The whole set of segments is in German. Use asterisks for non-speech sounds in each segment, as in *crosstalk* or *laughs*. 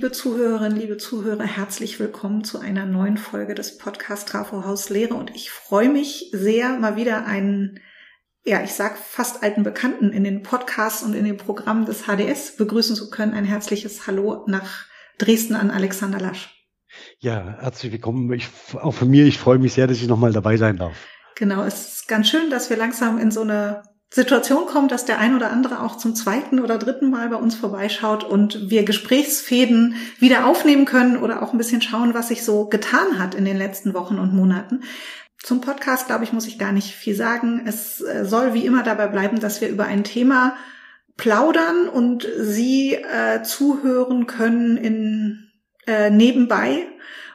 liebe Zuhörerinnen, liebe Zuhörer, herzlich willkommen zu einer neuen Folge des Podcast Trafo Haus Lehre und ich freue mich sehr, mal wieder einen, ja, ich sag fast alten Bekannten in den Podcasts und in den Programmen des HDS begrüßen zu können. Ein herzliches Hallo nach Dresden an Alexander Lasch. Ja, herzlich willkommen. Ich, auch von mir, ich freue mich sehr, dass ich nochmal dabei sein darf. Genau, es ist ganz schön, dass wir langsam in so eine Situation kommt, dass der ein oder andere auch zum zweiten oder dritten Mal bei uns vorbeischaut und wir Gesprächsfäden wieder aufnehmen können oder auch ein bisschen schauen, was sich so getan hat in den letzten Wochen und Monaten. Zum Podcast, glaube ich, muss ich gar nicht viel sagen. Es äh, soll wie immer dabei bleiben, dass wir über ein Thema plaudern und Sie äh, zuhören können in äh, nebenbei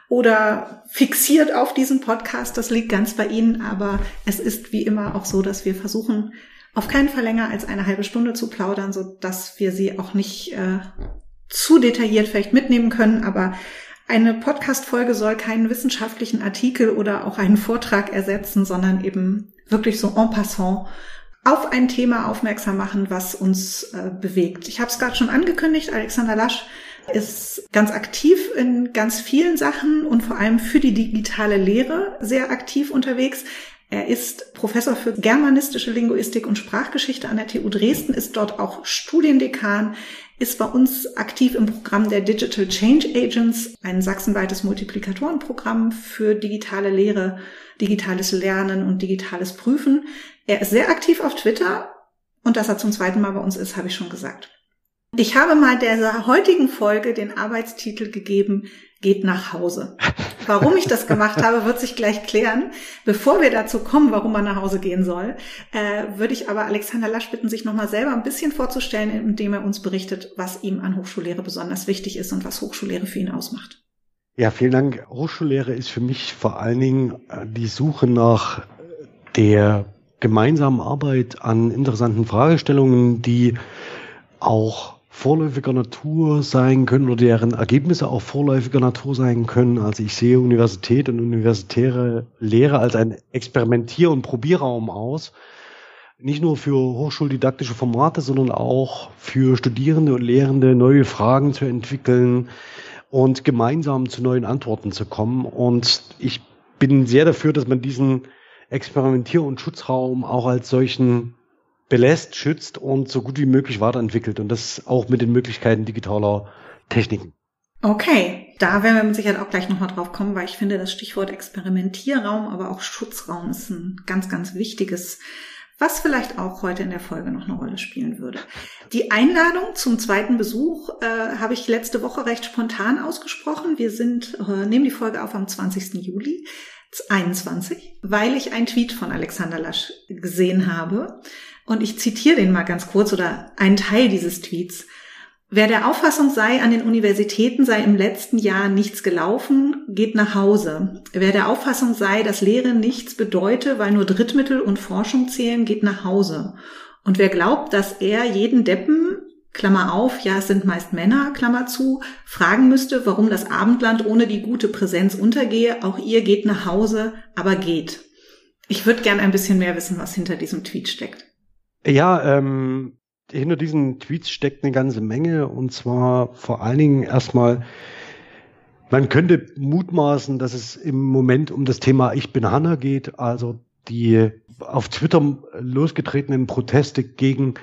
oder fixiert auf diesen Podcast. Das liegt ganz bei Ihnen, aber es ist wie immer auch so, dass wir versuchen, auf keinen Fall länger als eine halbe Stunde zu plaudern, so dass wir sie auch nicht äh, zu detailliert vielleicht mitnehmen können, aber eine Podcast-Folge soll keinen wissenschaftlichen Artikel oder auch einen Vortrag ersetzen, sondern eben wirklich so en passant auf ein Thema aufmerksam machen, was uns äh, bewegt. Ich habe es gerade schon angekündigt, Alexander Lasch ist ganz aktiv in ganz vielen Sachen und vor allem für die digitale Lehre sehr aktiv unterwegs. Er ist Professor für germanistische Linguistik und Sprachgeschichte an der TU Dresden, ist dort auch Studiendekan, ist bei uns aktiv im Programm der Digital Change Agents, ein sachsenweites Multiplikatorenprogramm für digitale Lehre, digitales Lernen und digitales Prüfen. Er ist sehr aktiv auf Twitter und dass er zum zweiten Mal bei uns ist, habe ich schon gesagt. Ich habe mal der heutigen Folge den Arbeitstitel gegeben, geht nach Hause. *laughs* Warum ich das gemacht habe, wird sich gleich klären. Bevor wir dazu kommen, warum man nach Hause gehen soll, äh, würde ich aber Alexander Lasch bitten, sich nochmal selber ein bisschen vorzustellen, indem er uns berichtet, was ihm an Hochschullehre besonders wichtig ist und was Hochschullehre für ihn ausmacht. Ja, vielen Dank. Hochschullehre ist für mich vor allen Dingen äh, die Suche nach der gemeinsamen Arbeit an interessanten Fragestellungen, die auch vorläufiger Natur sein können oder deren Ergebnisse auch vorläufiger Natur sein können. Also ich sehe Universität und universitäre Lehre als ein Experimentier- und Probierraum aus. Nicht nur für hochschuldidaktische Formate, sondern auch für Studierende und Lehrende neue Fragen zu entwickeln und gemeinsam zu neuen Antworten zu kommen. Und ich bin sehr dafür, dass man diesen Experimentier- und Schutzraum auch als solchen belässt, schützt und so gut wie möglich weiterentwickelt. Und das auch mit den Möglichkeiten digitaler Techniken. Okay, da werden wir mit Sicherheit auch gleich nochmal drauf kommen, weil ich finde, das Stichwort Experimentierraum, aber auch Schutzraum ist ein ganz, ganz wichtiges, was vielleicht auch heute in der Folge noch eine Rolle spielen würde. Die Einladung zum zweiten Besuch äh, habe ich letzte Woche recht spontan ausgesprochen. Wir sind, äh, nehmen die Folge auf am 20. Juli 21, weil ich einen Tweet von Alexander Lasch gesehen habe, und ich zitiere den mal ganz kurz oder einen Teil dieses Tweets. Wer der Auffassung sei, an den Universitäten sei im letzten Jahr nichts gelaufen, geht nach Hause. Wer der Auffassung sei, dass Lehre nichts bedeute, weil nur Drittmittel und Forschung zählen, geht nach Hause. Und wer glaubt, dass er jeden Deppen, Klammer auf, ja, es sind meist Männer, Klammer zu, fragen müsste, warum das Abendland ohne die gute Präsenz untergehe, auch ihr geht nach Hause, aber geht. Ich würde gern ein bisschen mehr wissen, was hinter diesem Tweet steckt. Ja, ähm, hinter diesen Tweets steckt eine ganze Menge und zwar vor allen Dingen erstmal, man könnte mutmaßen, dass es im Moment um das Thema Ich bin Hanna geht, also die auf Twitter losgetretenen Proteste gegen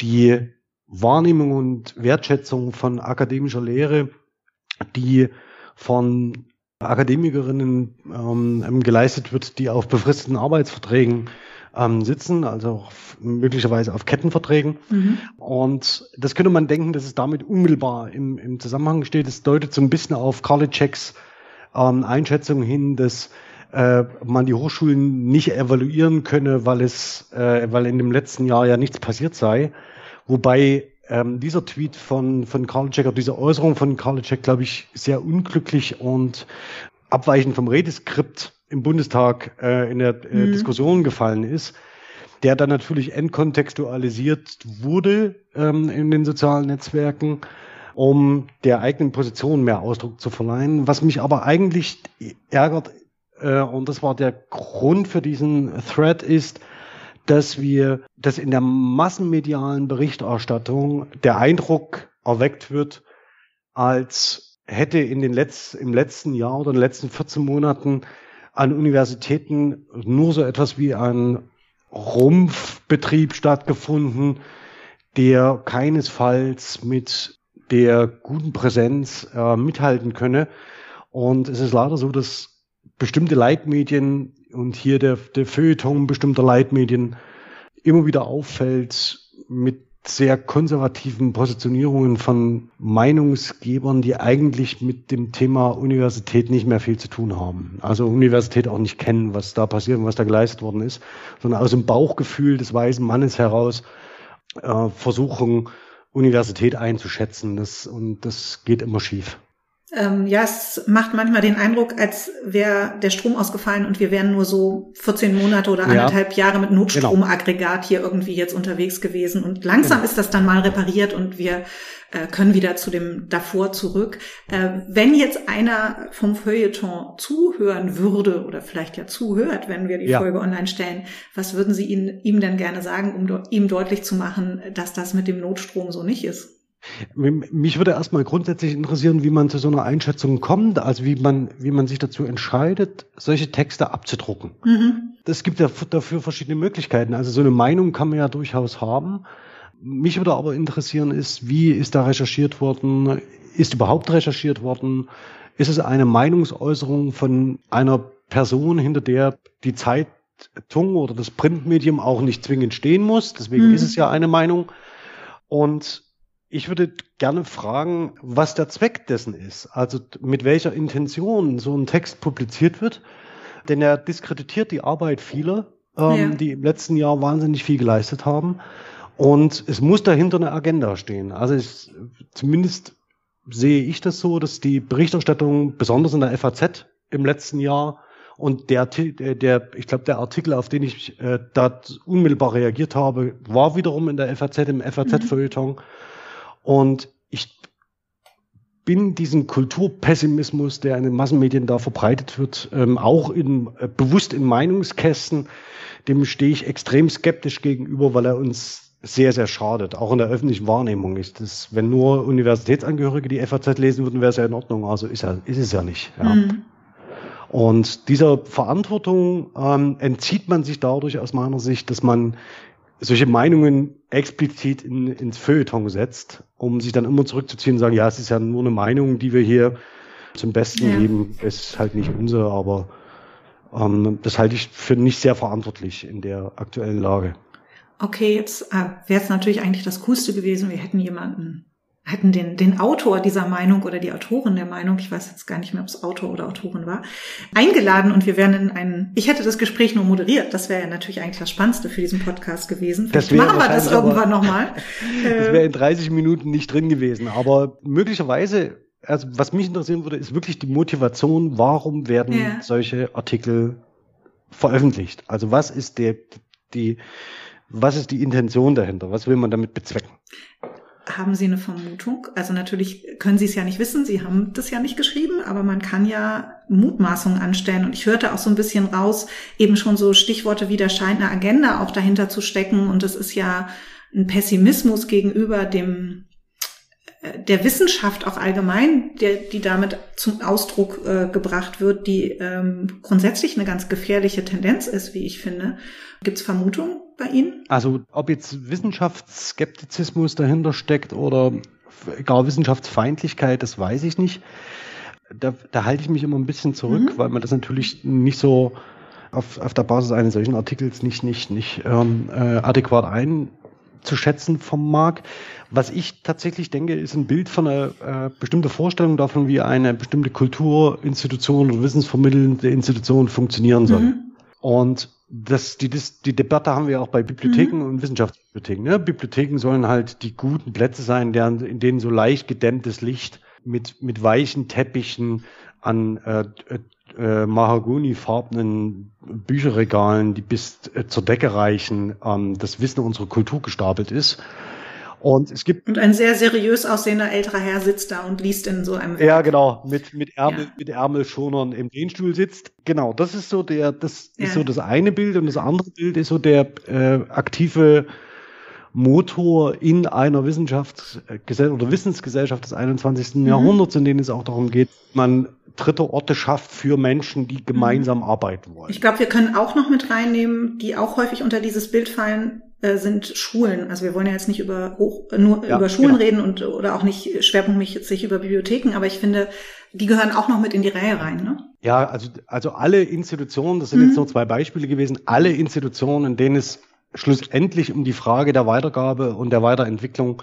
die Wahrnehmung und Wertschätzung von akademischer Lehre, die von Akademikerinnen ähm, geleistet wird, die auf befristeten Arbeitsverträgen ähm, sitzen, also möglicherweise auf Kettenverträgen. Mhm. Und das könnte man denken, dass es damit unmittelbar im, im Zusammenhang steht. Es deutet so ein bisschen auf Karliczeks ähm, Einschätzung hin, dass äh, man die Hochschulen nicht evaluieren könne, weil es, äh, weil in dem letzten Jahr ja nichts passiert sei. Wobei ähm, dieser Tweet von, von Karliczek, oder diese Äußerung von Karliczek, glaube ich, sehr unglücklich und abweichend vom Redeskript im Bundestag äh, in der äh, mhm. Diskussion gefallen ist, der dann natürlich entkontextualisiert wurde ähm, in den sozialen Netzwerken, um der eigenen Position mehr Ausdruck zu verleihen. Was mich aber eigentlich ärgert, äh, und das war der Grund für diesen Thread, ist, dass wir, dass in der massenmedialen Berichterstattung der Eindruck erweckt wird, als hätte in den Letz-, im letzten Jahr oder in den letzten 14 Monaten an Universitäten nur so etwas wie ein Rumpfbetrieb stattgefunden, der keinesfalls mit der guten Präsenz äh, mithalten könne. Und es ist leider so, dass bestimmte Leitmedien und hier der, der Feuilleton bestimmter Leitmedien immer wieder auffällt mit sehr konservativen Positionierungen von Meinungsgebern, die eigentlich mit dem Thema Universität nicht mehr viel zu tun haben. Also Universität auch nicht kennen, was da passiert und was da geleistet worden ist, sondern aus dem Bauchgefühl des weisen Mannes heraus äh, versuchen, Universität einzuschätzen. Das, und das geht immer schief. Ähm, ja, es macht manchmal den Eindruck, als wäre der Strom ausgefallen und wir wären nur so 14 Monate oder anderthalb ja. Jahre mit Notstromaggregat hier irgendwie jetzt unterwegs gewesen. Und langsam genau. ist das dann mal repariert und wir äh, können wieder zu dem davor zurück. Äh, wenn jetzt einer vom Feuilleton zuhören würde oder vielleicht ja zuhört, wenn wir die ja. Folge online stellen, was würden Sie ihn, ihm denn gerne sagen, um ihm deutlich zu machen, dass das mit dem Notstrom so nicht ist? Mich würde erstmal grundsätzlich interessieren, wie man zu so einer Einschätzung kommt, also wie man, wie man sich dazu entscheidet, solche Texte abzudrucken. Mhm. Es gibt ja dafür verschiedene Möglichkeiten. Also so eine Meinung kann man ja durchaus haben. Mich würde aber interessieren ist, wie ist da recherchiert worden? Ist überhaupt recherchiert worden? Ist es eine Meinungsäußerung von einer Person, hinter der die Zeitung oder das Printmedium auch nicht zwingend stehen muss? Deswegen mhm. ist es ja eine Meinung. Und ich würde gerne fragen, was der Zweck dessen ist. Also mit welcher Intention so ein Text publiziert wird. Denn er diskreditiert die Arbeit vieler, ähm, ja. die im letzten Jahr wahnsinnig viel geleistet haben. Und es muss dahinter eine Agenda stehen. Also ich, zumindest sehe ich das so, dass die Berichterstattung, besonders in der FAZ im letzten Jahr, und der, der, ich glaube, der Artikel, auf den ich äh, da unmittelbar reagiert habe, war wiederum in der FAZ, im FAZ-Feuilleton. Mhm. Und ich bin diesen Kulturpessimismus, der in den Massenmedien da verbreitet wird, ähm, auch in, äh, bewusst in Meinungskästen, dem stehe ich extrem skeptisch gegenüber, weil er uns sehr, sehr schadet. Auch in der öffentlichen Wahrnehmung ist das, wenn nur Universitätsangehörige die FAZ lesen würden, wäre es ja in Ordnung. Also ist, er, ist es ja nicht. Ja. Mhm. Und dieser Verantwortung ähm, entzieht man sich dadurch aus meiner Sicht, dass man solche Meinungen explizit in, ins Feuilleton setzt, um sich dann immer zurückzuziehen und sagen, ja, es ist ja nur eine Meinung, die wir hier zum Besten ja. geben, ist halt nicht unsere, aber ähm, das halte ich für nicht sehr verantwortlich in der aktuellen Lage. Okay, jetzt äh, wäre es natürlich eigentlich das Coolste gewesen, wir hätten jemanden hätten den, den Autor dieser Meinung oder die Autorin der Meinung, ich weiß jetzt gar nicht mehr, ob es Autor oder Autorin war, eingeladen und wir wären in einen, ich hätte das Gespräch nur moderiert, das wäre ja natürlich eigentlich das Spannendste für diesen Podcast gewesen. Vielleicht machen wir das irgendwann nochmal. *laughs* das wäre in 30 Minuten nicht drin gewesen, aber möglicherweise, also was mich interessieren würde, ist wirklich die Motivation, warum werden ja. solche Artikel veröffentlicht? Also was ist der, die, was ist die Intention dahinter? Was will man damit bezwecken? Haben Sie eine Vermutung? Also natürlich können Sie es ja nicht wissen, Sie haben das ja nicht geschrieben, aber man kann ja Mutmaßungen anstellen. Und ich hörte auch so ein bisschen raus, eben schon so Stichworte wie, da scheint eine Agenda auch dahinter zu stecken. Und es ist ja ein Pessimismus gegenüber dem der Wissenschaft auch allgemein, der, die damit zum Ausdruck äh, gebracht wird, die ähm, grundsätzlich eine ganz gefährliche Tendenz ist, wie ich finde. Gibt es Vermutungen bei Ihnen? Also ob jetzt Wissenschaftsskeptizismus dahinter steckt oder gar Wissenschaftsfeindlichkeit, das weiß ich nicht. Da, da halte ich mich immer ein bisschen zurück, mhm. weil man das natürlich nicht so auf, auf der Basis eines solchen Artikels nicht, nicht, nicht ähm, äh, adäquat einzuschätzen vom mag. Was ich tatsächlich denke, ist ein Bild von einer äh, bestimmten Vorstellung davon, wie eine bestimmte Kulturinstitution oder wissensvermittelnde Institution funktionieren soll. Mhm. Und das, die, das, die Debatte haben wir auch bei Bibliotheken mhm. und Wissenschaftsbibliotheken. Ne? Bibliotheken sollen halt die guten Plätze sein, deren, in denen so leicht gedämmtes Licht mit, mit weichen Teppichen an äh, äh, Mahagoni-farbenen Bücherregalen, die bis äh, zur Decke reichen, ähm, das Wissen unserer Kultur gestapelt ist. Und es gibt. Und ein sehr seriös aussehender älterer Herr sitzt da und liest in so einem. Ja, genau, mit, mit Ärmel, ja. mit Ärmelschonern im Lehnstuhl sitzt. Genau, das ist so der, das ja. ist so das eine Bild und das andere Bild ist so der äh, aktive Motor in einer Wissenschaftsgesellschaft oder Wissensgesellschaft des 21. Mhm. Jahrhunderts, in denen es auch darum geht, man dritte Orte schafft für Menschen, die gemeinsam mhm. arbeiten wollen. Ich glaube, wir können auch noch mit reinnehmen, die auch häufig unter dieses Bild fallen, äh, sind Schulen. Also wir wollen ja jetzt nicht über hoch, nur ja, über Schulen genau. reden und oder auch nicht schwerpunktmäßig über Bibliotheken, aber ich finde, die gehören auch noch mit in die Reihe rein, ne? Ja, also also alle Institutionen, das sind mhm. jetzt nur zwei Beispiele gewesen, alle Institutionen, in denen es schlussendlich um die Frage der Weitergabe und der Weiterentwicklung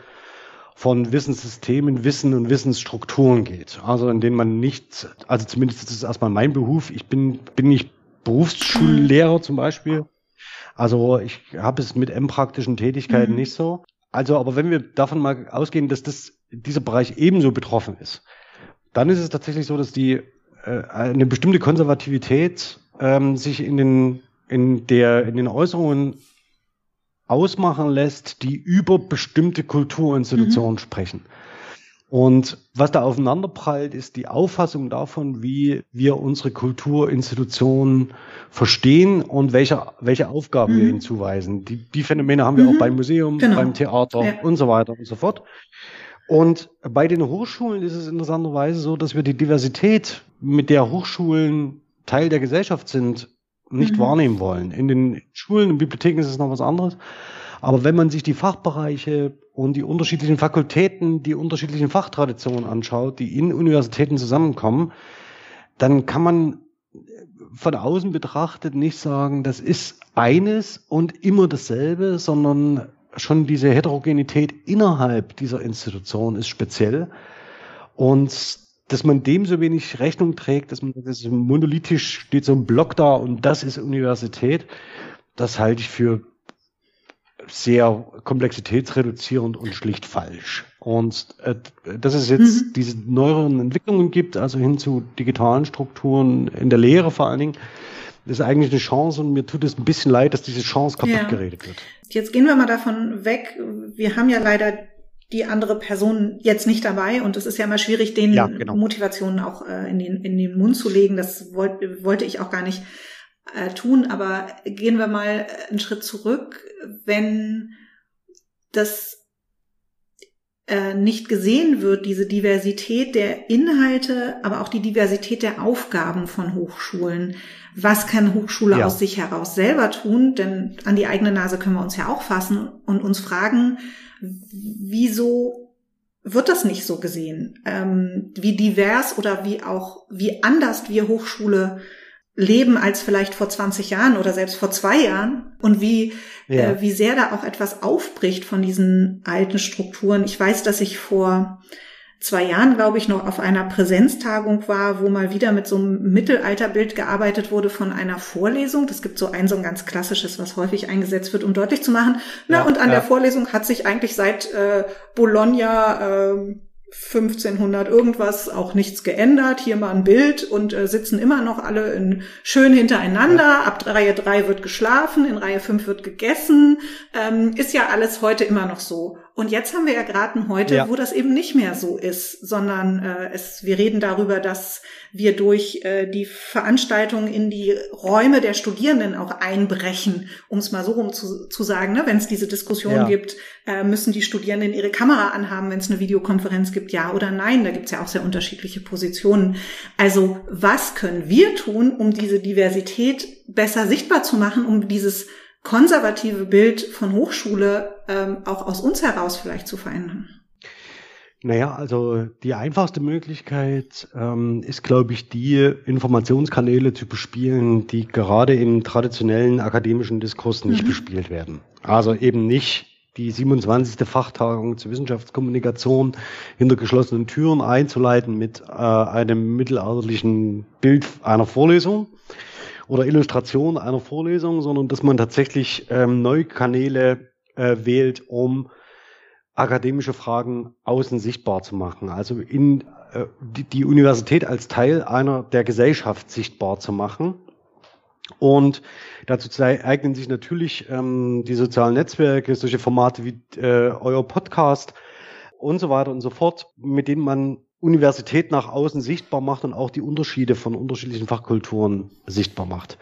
von Wissenssystemen, Wissen und Wissensstrukturen geht. Also in denen man nicht, also zumindest ist es erstmal mein Beruf. Ich bin, bin nicht Berufsschullehrer zum Beispiel. Also ich habe es mit M-praktischen Tätigkeiten mhm. nicht so. Also, aber wenn wir davon mal ausgehen, dass das, dieser Bereich ebenso betroffen ist, dann ist es tatsächlich so, dass die äh, eine bestimmte Konservativität ähm, sich in den in der in den Äußerungen ausmachen lässt, die über bestimmte Kulturinstitutionen mhm. sprechen. Und was da aufeinanderprallt, ist die Auffassung davon, wie wir unsere Kulturinstitutionen verstehen und welche, welche Aufgaben mhm. wir ihnen zuweisen. Die, die Phänomene haben wir mhm. auch beim Museum, genau. beim Theater ja. und so weiter und so fort. Und bei den Hochschulen ist es interessanterweise so, dass wir die Diversität, mit der Hochschulen Teil der Gesellschaft sind, nicht mhm. wahrnehmen wollen. In den Schulen und Bibliotheken ist es noch was anderes. Aber wenn man sich die Fachbereiche und die unterschiedlichen Fakultäten, die unterschiedlichen Fachtraditionen anschaut, die in Universitäten zusammenkommen, dann kann man von außen betrachtet nicht sagen, das ist eines und immer dasselbe, sondern schon diese Heterogenität innerhalb dieser Institution ist speziell. Und dass man dem so wenig Rechnung trägt, dass man das ist monolithisch steht so ein Block da und das ist Universität, das halte ich für sehr komplexitätsreduzierend und schlicht falsch. Und äh, dass es jetzt mhm. diese neueren Entwicklungen gibt, also hin zu digitalen Strukturen in der Lehre vor allen Dingen, ist eigentlich eine Chance und mir tut es ein bisschen leid, dass diese Chance kaputt ja. geredet wird. Jetzt gehen wir mal davon weg. Wir haben ja leider die andere Person jetzt nicht dabei und es ist ja immer schwierig, den ja, genau. Motivationen auch äh, in, den, in den Mund zu legen. Das wollt, wollte ich auch gar nicht äh, tun, aber gehen wir mal einen Schritt zurück, wenn das äh, nicht gesehen wird, diese Diversität der Inhalte, aber auch die Diversität der Aufgaben von Hochschulen. Was kann Hochschule ja. aus sich heraus selber tun? Denn an die eigene Nase können wir uns ja auch fassen und uns fragen, wieso wird das nicht so gesehen? Ähm, wie divers oder wie auch, wie anders wir Hochschule leben als vielleicht vor 20 Jahren oder selbst vor zwei Jahren und wie, ja. äh, wie sehr da auch etwas aufbricht von diesen alten Strukturen. Ich weiß, dass ich vor zwei Jahren, glaube ich, noch auf einer Präsenztagung war, wo mal wieder mit so einem Mittelalterbild gearbeitet wurde von einer Vorlesung. Das gibt so ein so ein ganz klassisches, was häufig eingesetzt wird, um deutlich zu machen. Na, ja, und an ja. der Vorlesung hat sich eigentlich seit äh, Bologna äh, 1500 irgendwas auch nichts geändert. Hier mal ein Bild und äh, sitzen immer noch alle in, schön hintereinander. Ja. Ab Reihe 3 wird geschlafen, in Reihe 5 wird gegessen. Ähm, ist ja alles heute immer noch so. Und jetzt haben wir ja gerade ein Heute, ja. wo das eben nicht mehr so ist, sondern äh, es, wir reden darüber, dass wir durch äh, die Veranstaltung in die Räume der Studierenden auch einbrechen, um es mal so rum zu, zu sagen. Ne? Wenn es diese Diskussion ja. gibt, äh, müssen die Studierenden ihre Kamera anhaben, wenn es eine Videokonferenz gibt, ja oder nein. Da gibt es ja auch sehr unterschiedliche Positionen. Also was können wir tun, um diese Diversität besser sichtbar zu machen, um dieses konservative Bild von Hochschule ähm, auch aus uns heraus vielleicht zu verändern? Naja, also die einfachste Möglichkeit ähm, ist, glaube ich, die Informationskanäle zu bespielen, die gerade im traditionellen akademischen Diskurs nicht mhm. bespielt werden. Also eben nicht die 27. Fachtagung zur Wissenschaftskommunikation hinter geschlossenen Türen einzuleiten mit äh, einem mittelalterlichen Bild einer Vorlesung, oder Illustration einer Vorlesung, sondern dass man tatsächlich ähm, neue Kanäle äh, wählt, um akademische Fragen außen sichtbar zu machen. Also in äh, die, die Universität als Teil einer der Gesellschaft sichtbar zu machen. Und dazu eignen sich natürlich ähm, die sozialen Netzwerke, solche Formate wie äh, euer Podcast und so weiter und so fort, mit denen man Universität nach außen sichtbar macht und auch die Unterschiede von unterschiedlichen Fachkulturen sichtbar macht.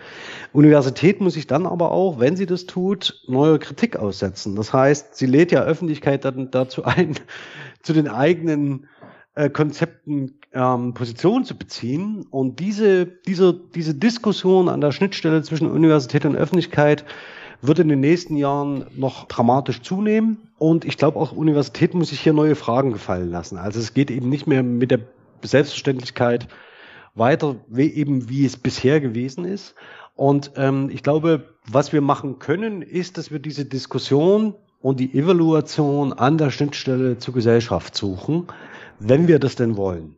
Universität muss sich dann aber auch, wenn sie das tut, neuer Kritik aussetzen. Das heißt, sie lädt ja Öffentlichkeit dann dazu ein, *laughs* zu den eigenen äh, Konzepten ähm, Position zu beziehen. Und diese, diese, diese Diskussion an der Schnittstelle zwischen Universität und Öffentlichkeit wird in den nächsten Jahren noch dramatisch zunehmen. Und ich glaube, auch Universität muss sich hier neue Fragen gefallen lassen. Also es geht eben nicht mehr mit der Selbstverständlichkeit weiter, wie eben wie es bisher gewesen ist. Und ähm, ich glaube, was wir machen können, ist, dass wir diese Diskussion und die Evaluation an der Schnittstelle zur Gesellschaft suchen, wenn wir das denn wollen.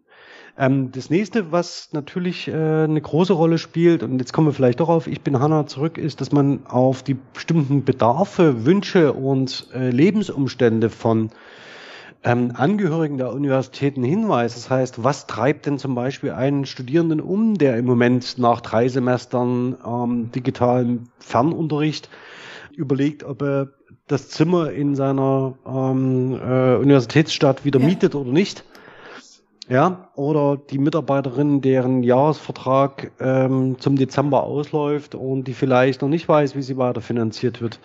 Ähm, das nächste, was natürlich äh, eine große Rolle spielt, und jetzt kommen wir vielleicht doch auf Ich bin Hanna zurück, ist, dass man auf die bestimmten Bedarfe, Wünsche und äh, Lebensumstände von ähm, Angehörigen der Universitäten hinweist. Das heißt, was treibt denn zum Beispiel einen Studierenden um, der im Moment nach drei Semestern ähm, digitalen Fernunterricht überlegt, ob er das Zimmer in seiner ähm, äh, Universitätsstadt wieder ja. mietet oder nicht? Ja, oder die Mitarbeiterin, deren Jahresvertrag ähm, zum Dezember ausläuft und die vielleicht noch nicht weiß, wie sie weiter finanziert wird.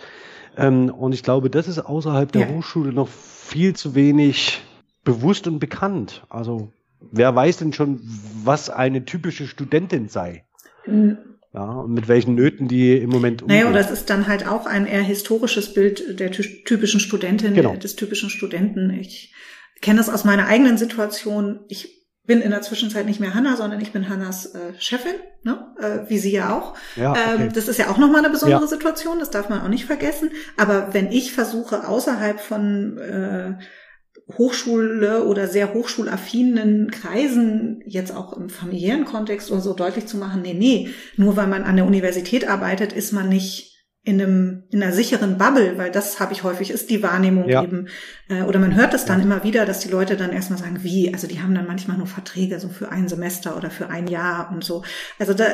Ähm, und ich glaube, das ist außerhalb der ja. Hochschule noch viel zu wenig bewusst und bekannt. Also wer weiß denn schon, was eine typische Studentin sei? Mhm. Ja, und mit welchen Nöten die im Moment umgeht. Naja, das ist dann halt auch ein eher historisches Bild der typischen Studentin, genau. des typischen Studenten. Ich kenne das aus meiner eigenen Situation. Ich bin in der Zwischenzeit nicht mehr Hanna, sondern ich bin Hannas äh, Chefin, ne? äh, wie sie ja auch. Ja, okay. ähm, das ist ja auch nochmal eine besondere ja. Situation, das darf man auch nicht vergessen. Aber wenn ich versuche, außerhalb von äh, Hochschule oder sehr hochschulaffinen Kreisen, jetzt auch im familiären Kontext oder so deutlich zu machen, nee, nee, nur weil man an der Universität arbeitet, ist man nicht in einem in einer sicheren Bubble, weil das habe ich häufig ist die Wahrnehmung ja. eben äh, oder man hört es dann ja. immer wieder, dass die Leute dann erstmal sagen, wie, also die haben dann manchmal nur Verträge so für ein Semester oder für ein Jahr und so. Also da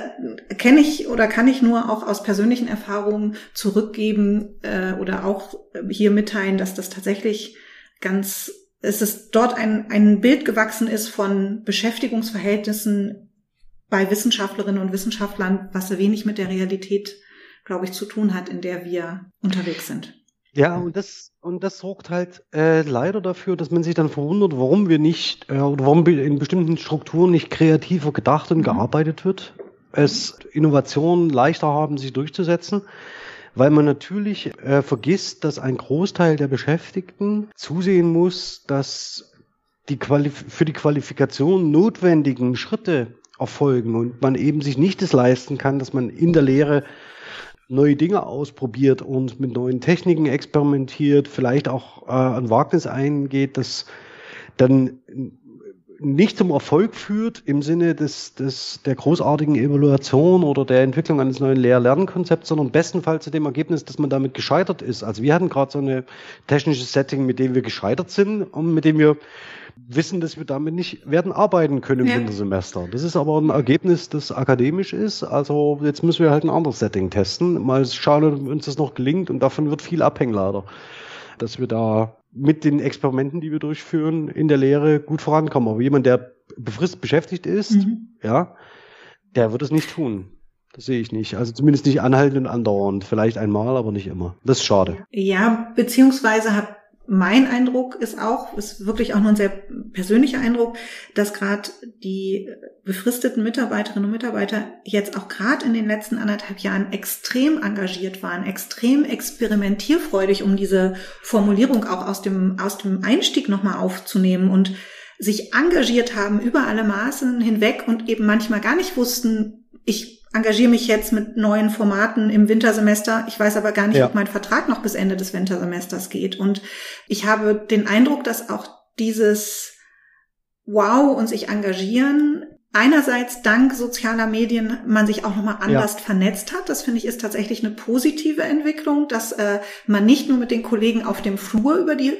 kenne ich oder kann ich nur auch aus persönlichen Erfahrungen zurückgeben äh, oder auch hier mitteilen, dass das tatsächlich ganz es ist dort ein ein Bild gewachsen ist von Beschäftigungsverhältnissen bei Wissenschaftlerinnen und Wissenschaftlern, was wenig mit der Realität glaube ich, zu tun hat, in der wir unterwegs sind. Ja, und das, und das sorgt halt äh, leider dafür, dass man sich dann verwundert, warum wir nicht, äh, oder warum in bestimmten Strukturen nicht kreativer gedacht und mhm. gearbeitet wird. Es Innovationen leichter haben, sich durchzusetzen, weil man natürlich äh, vergisst, dass ein Großteil der Beschäftigten zusehen muss, dass die Qualif für die Qualifikation notwendigen Schritte erfolgen und man eben sich nicht das leisten kann, dass man in der Lehre neue Dinge ausprobiert und mit neuen Techniken experimentiert, vielleicht auch äh, ein Wagnis eingeht, das dann nicht zum Erfolg führt im Sinne des, des, der großartigen Evaluation oder der Entwicklung eines neuen Lehr-Lernkonzepts, sondern bestenfalls zu dem Ergebnis, dass man damit gescheitert ist. Also wir hatten gerade so eine technisches Setting, mit dem wir gescheitert sind und mit dem wir wissen, dass wir damit nicht werden arbeiten können im ja. Wintersemester. Das ist aber ein Ergebnis, das akademisch ist. Also jetzt müssen wir halt ein anderes Setting testen. Mal schauen, ob uns das noch gelingt und davon wird viel abhängen leider. Dass wir da mit den Experimenten, die wir durchführen, in der Lehre gut vorankommen. Aber jemand, der befristet beschäftigt ist, mhm. ja, der wird es nicht tun. Das sehe ich nicht. Also zumindest nicht anhaltend und andauernd. Vielleicht einmal, aber nicht immer. Das ist schade. Ja, beziehungsweise hat mein Eindruck ist auch, ist wirklich auch nur ein sehr persönlicher Eindruck, dass gerade die befristeten Mitarbeiterinnen und Mitarbeiter jetzt auch gerade in den letzten anderthalb Jahren extrem engagiert waren, extrem experimentierfreudig, um diese Formulierung auch aus dem, aus dem Einstieg nochmal aufzunehmen und sich engagiert haben über alle Maßen hinweg und eben manchmal gar nicht wussten, ich engagiere mich jetzt mit neuen Formaten im Wintersemester. Ich weiß aber gar nicht, ja. ob mein Vertrag noch bis Ende des Wintersemesters geht. Und ich habe den Eindruck, dass auch dieses Wow und sich engagieren einerseits dank sozialer Medien man sich auch nochmal anders ja. vernetzt hat. Das finde ich ist tatsächlich eine positive Entwicklung, dass äh, man nicht nur mit den Kollegen auf dem Flur über die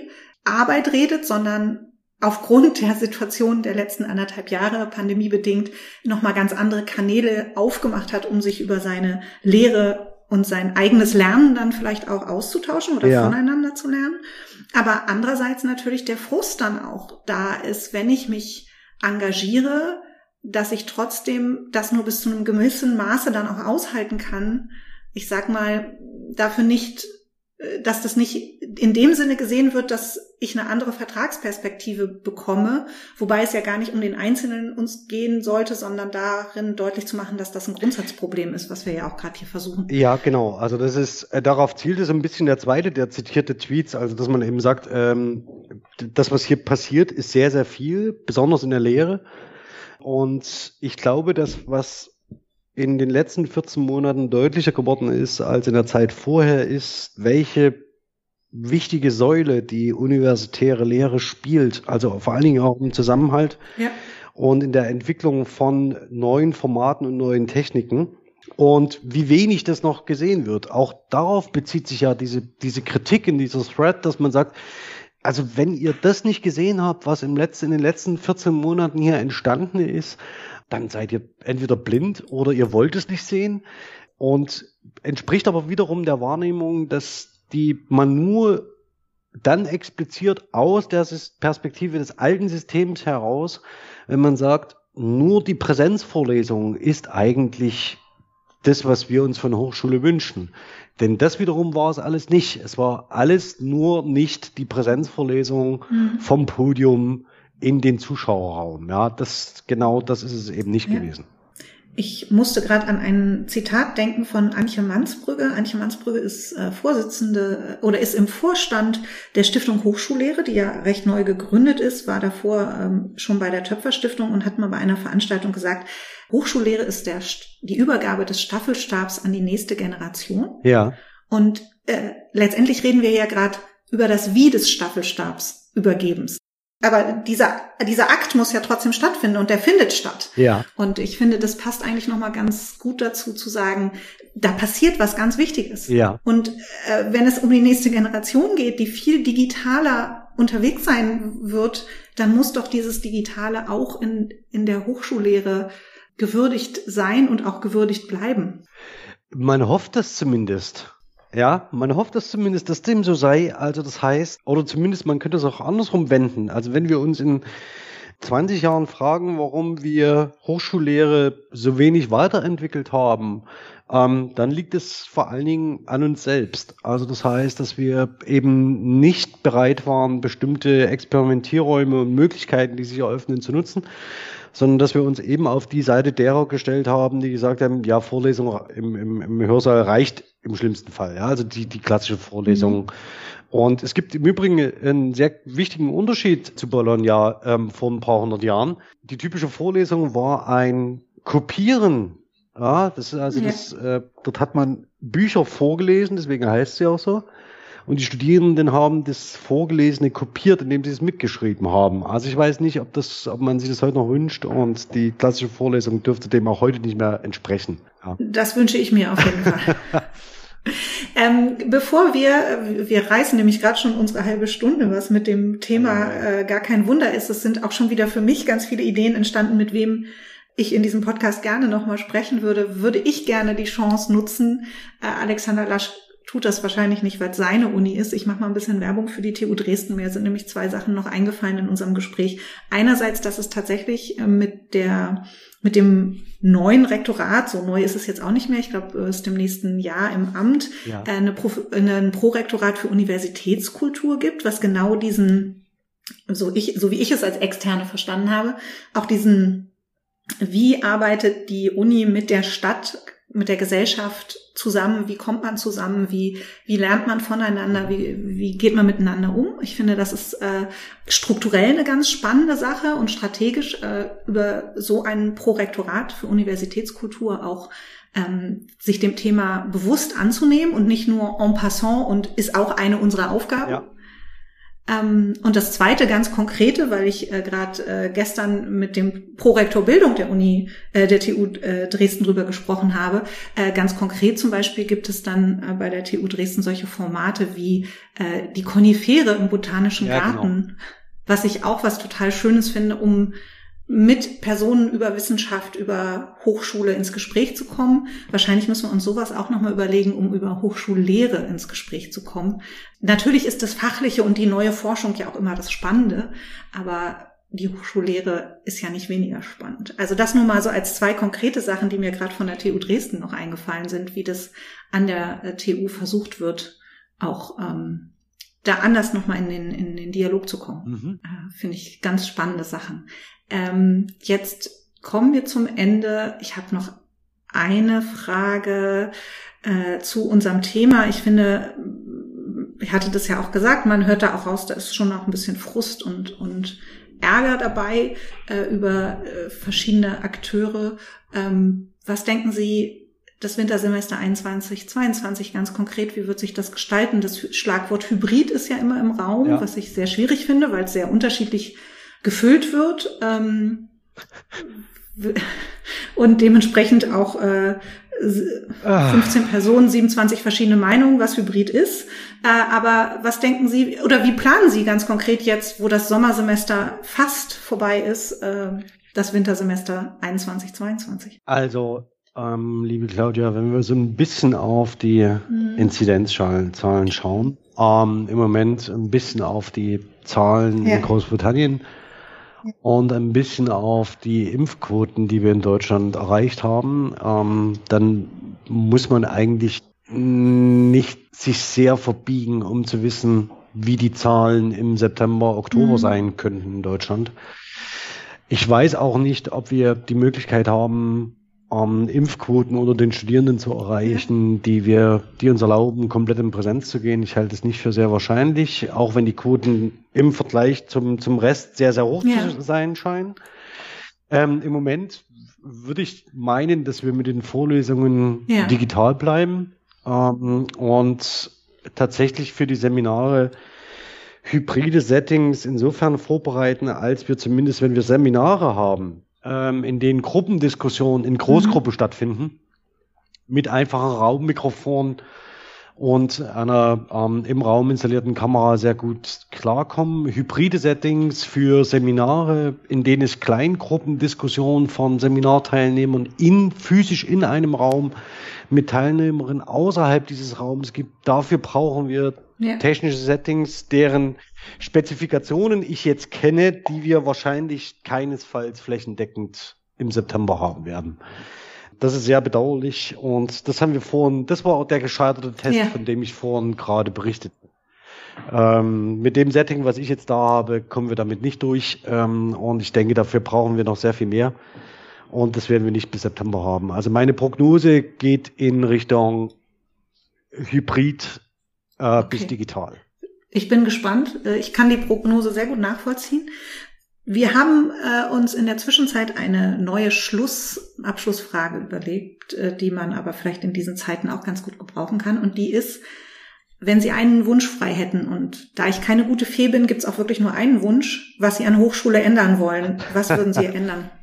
Arbeit redet, sondern aufgrund der Situation der letzten anderthalb Jahre, pandemiebedingt, nochmal ganz andere Kanäle aufgemacht hat, um sich über seine Lehre und sein eigenes Lernen dann vielleicht auch auszutauschen oder ja. voneinander zu lernen. Aber andererseits natürlich der Frust dann auch da ist, wenn ich mich engagiere, dass ich trotzdem das nur bis zu einem gewissen Maße dann auch aushalten kann. Ich sag mal, dafür nicht dass das nicht in dem Sinne gesehen wird, dass ich eine andere Vertragsperspektive bekomme, wobei es ja gar nicht um den Einzelnen uns gehen sollte, sondern darin deutlich zu machen, dass das ein Grundsatzproblem ist, was wir ja auch gerade hier versuchen. Ja, genau. Also das ist, äh, darauf zielt es ein bisschen der zweite, der zitierte Tweets, also dass man eben sagt, ähm, das, was hier passiert, ist sehr, sehr viel, besonders in der Lehre. Und ich glaube, dass was in den letzten 14 Monaten deutlicher geworden ist als in der Zeit vorher, ist, welche wichtige Säule die universitäre Lehre spielt. Also vor allen Dingen auch im Zusammenhalt ja. und in der Entwicklung von neuen Formaten und neuen Techniken. Und wie wenig das noch gesehen wird. Auch darauf bezieht sich ja diese, diese Kritik in dieser Thread, dass man sagt, also wenn ihr das nicht gesehen habt, was im letzten, in den letzten 14 Monaten hier entstanden ist, dann seid ihr entweder blind oder ihr wollt es nicht sehen und entspricht aber wiederum der Wahrnehmung, dass die man nur dann expliziert aus der Perspektive des alten Systems heraus, wenn man sagt, nur die Präsenzvorlesung ist eigentlich das, was wir uns von Hochschule wünschen. Denn das wiederum war es alles nicht. Es war alles nur nicht die Präsenzvorlesung mhm. vom Podium in den Zuschauerraum. Ja, das genau das ist es eben nicht ja. gewesen. Ich musste gerade an ein Zitat denken von Antje Mansbrügge. Antje Mansbrügge ist äh, Vorsitzende äh, oder ist im Vorstand der Stiftung Hochschullehre, die ja recht neu gegründet ist, war davor ähm, schon bei der Töpfer Stiftung und hat mal bei einer Veranstaltung gesagt, Hochschullehre ist der, die Übergabe des Staffelstabs an die nächste Generation. Ja. Und äh, letztendlich reden wir ja gerade über das Wie des Staffelstabs übergebens. Aber dieser, dieser Akt muss ja trotzdem stattfinden und der findet statt. Ja. Und ich finde, das passt eigentlich nochmal ganz gut dazu zu sagen, da passiert was ganz Wichtiges. Ja. Und äh, wenn es um die nächste Generation geht, die viel digitaler unterwegs sein wird, dann muss doch dieses Digitale auch in, in der Hochschullehre gewürdigt sein und auch gewürdigt bleiben. Man hofft das zumindest. Ja, man hofft dass zumindest, dass dem so sei. Also das heißt, oder zumindest man könnte es auch andersrum wenden. Also wenn wir uns in 20 Jahren fragen, warum wir Hochschullehre so wenig weiterentwickelt haben, ähm, dann liegt es vor allen Dingen an uns selbst. Also das heißt, dass wir eben nicht bereit waren, bestimmte Experimentierräume und Möglichkeiten, die sich eröffnen, zu nutzen sondern dass wir uns eben auf die Seite derer gestellt haben, die gesagt haben, ja, Vorlesung im, im, im Hörsaal reicht im schlimmsten Fall, ja, also die, die klassische Vorlesung. Mhm. Und es gibt im Übrigen einen sehr wichtigen Unterschied zu Bologna ähm, vor ein paar hundert Jahren. Die typische Vorlesung war ein Kopieren. Ja, das ist also ja. das, äh, dort hat man Bücher vorgelesen, deswegen heißt sie auch so. Und die Studierenden haben das Vorgelesene kopiert, indem sie es mitgeschrieben haben. Also ich weiß nicht, ob das, ob man sich das heute noch wünscht und die klassische Vorlesung dürfte dem auch heute nicht mehr entsprechen. Ja. Das wünsche ich mir auf jeden Fall. *laughs* Ähm, bevor wir, wir reißen nämlich gerade schon unsere halbe Stunde, was mit dem Thema äh, gar kein Wunder ist. Es sind auch schon wieder für mich ganz viele Ideen entstanden, mit wem ich in diesem Podcast gerne nochmal sprechen würde. Würde ich gerne die Chance nutzen, äh, Alexander Lasch tut das wahrscheinlich nicht, weil es seine Uni ist. Ich mache mal ein bisschen Werbung für die TU Dresden. Mir sind nämlich zwei Sachen noch eingefallen in unserem Gespräch. Einerseits, dass es tatsächlich äh, mit der mit dem neuen Rektorat, so neu ist es jetzt auch nicht mehr, ich glaube, es ist im nächsten Jahr im Amt, ja. Äh, eine Pro, ein Prorektorat für Universitätskultur gibt, was genau diesen, so ich, so wie ich es als Externe verstanden habe, auch diesen, wie arbeitet die Uni mit der Stadt mit der Gesellschaft zusammen? Wie kommt man zusammen? Wie, wie lernt man voneinander? Wie, wie geht man miteinander um? Ich finde, das ist äh, strukturell eine ganz spannende Sache und strategisch äh, über so ein Prorektorat für Universitätskultur auch ähm, sich dem Thema bewusst anzunehmen und nicht nur en passant und ist auch eine unserer Aufgaben. Ja. Ähm, und das zweite ganz konkrete, weil ich äh, gerade äh, gestern mit dem Prorektor Bildung der Uni, äh, der TU äh, Dresden drüber gesprochen habe, äh, ganz konkret zum Beispiel gibt es dann äh, bei der TU Dresden solche Formate wie äh, die Konifere im Botanischen ja, genau. Garten, genau. was ich auch was total Schönes finde, um mit Personen über Wissenschaft, über Hochschule ins Gespräch zu kommen. Wahrscheinlich müssen wir uns sowas auch nochmal überlegen, um über Hochschullehre ins Gespräch zu kommen. Natürlich ist das Fachliche und die neue Forschung ja auch immer das Spannende, aber die Hochschullehre ist ja nicht weniger spannend. Also das nur mal so als zwei konkrete Sachen, die mir gerade von der TU Dresden noch eingefallen sind, wie das an der äh, TU versucht wird, auch ähm, da anders nochmal in den, in den Dialog zu kommen. Mhm. Äh, Finde ich ganz spannende Sachen. Ähm, jetzt kommen wir zum Ende. Ich habe noch eine Frage äh, zu unserem Thema. Ich finde, ich hatte das ja auch gesagt, man hört da auch raus, da ist schon auch ein bisschen Frust und, und Ärger dabei äh, über äh, verschiedene Akteure. Ähm, was denken Sie, das Wintersemester 21, 22 ganz konkret, wie wird sich das gestalten? Das Schlagwort Hybrid ist ja immer im Raum, ja. was ich sehr schwierig finde, weil es sehr unterschiedlich gefüllt wird. Ähm, und dementsprechend auch äh, 15 ah. Personen, 27 verschiedene Meinungen, was Hybrid ist. Äh, aber was denken Sie oder wie planen Sie ganz konkret jetzt, wo das Sommersemester fast vorbei ist, äh, das Wintersemester 21, 22? Also ähm, liebe Claudia, wenn wir so ein bisschen auf die mhm. Inzidenzzahlen schauen, ähm, im Moment ein bisschen auf die Zahlen ja. in Großbritannien und ein bisschen auf die Impfquoten, die wir in Deutschland erreicht haben, ähm, dann muss man eigentlich nicht sich sehr verbiegen, um zu wissen, wie die Zahlen im September, Oktober mhm. sein könnten in Deutschland. Ich weiß auch nicht, ob wir die Möglichkeit haben, ähm, Impfquoten unter den Studierenden zu erreichen, die wir, die uns erlauben, komplett in Präsenz zu gehen. Ich halte es nicht für sehr wahrscheinlich, auch wenn die Quoten im Vergleich zum, zum Rest sehr, sehr hoch ja. zu sein scheinen. Ähm, Im Moment würde ich meinen, dass wir mit den Vorlesungen ja. digital bleiben ähm, und tatsächlich für die Seminare hybride Settings insofern vorbereiten, als wir zumindest, wenn wir Seminare haben, ähm, in denen Gruppendiskussionen in Großgruppe mhm. stattfinden, mit einfachen Raummikrofonen und einer ähm, im Raum installierten Kamera sehr gut klarkommen. Hybride Settings für Seminare, in denen es Kleingruppendiskussionen von Seminarteilnehmern in, physisch in einem Raum mit Teilnehmerinnen außerhalb dieses Raums gibt. Dafür brauchen wir ja. technische Settings, deren Spezifikationen ich jetzt kenne, die wir wahrscheinlich keinesfalls flächendeckend im September haben werden. Das ist sehr bedauerlich und das haben wir vorhin, das war auch der gescheiterte Test, ja. von dem ich vorhin gerade berichtet ähm, mit dem Setting, was ich jetzt da habe, kommen wir damit nicht durch. Ähm, und ich denke, dafür brauchen wir noch sehr viel mehr. Und das werden wir nicht bis September haben. Also meine Prognose geht in Richtung Hybrid äh, okay. bis digital. Ich bin gespannt. Äh, ich kann die Prognose sehr gut nachvollziehen. Wir haben äh, uns in der Zwischenzeit eine neue Schluss, Abschlussfrage überlegt, äh, die man aber vielleicht in diesen Zeiten auch ganz gut gebrauchen kann. Und die ist, wenn Sie einen Wunsch frei hätten, und da ich keine gute Fee bin, gibt es auch wirklich nur einen Wunsch, was Sie an Hochschule ändern wollen. Was würden Sie ändern? *laughs*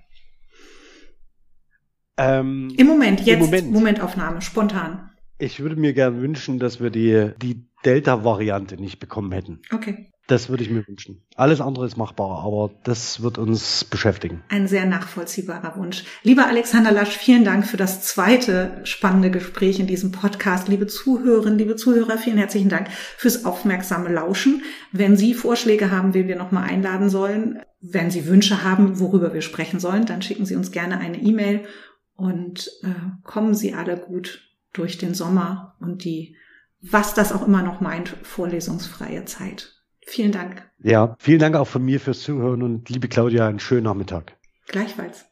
Ähm, Im Moment, jetzt, im Moment. Momentaufnahme, spontan. Ich würde mir gern wünschen, dass wir die, die Delta-Variante nicht bekommen hätten. Okay. Das würde ich mir wünschen. Alles andere ist machbar, aber das wird uns beschäftigen. Ein sehr nachvollziehbarer Wunsch. Lieber Alexander Lasch, vielen Dank für das zweite spannende Gespräch in diesem Podcast. Liebe Zuhörerinnen, liebe Zuhörer, vielen herzlichen Dank fürs aufmerksame Lauschen. Wenn Sie Vorschläge haben, wen wir nochmal einladen sollen, wenn Sie Wünsche haben, worüber wir sprechen sollen, dann schicken Sie uns gerne eine E-Mail und äh, kommen Sie alle gut durch den Sommer und die, was das auch immer noch meint, vorlesungsfreie Zeit. Vielen Dank. Ja, vielen Dank auch von mir fürs Zuhören und liebe Claudia, einen schönen Nachmittag. Gleichfalls.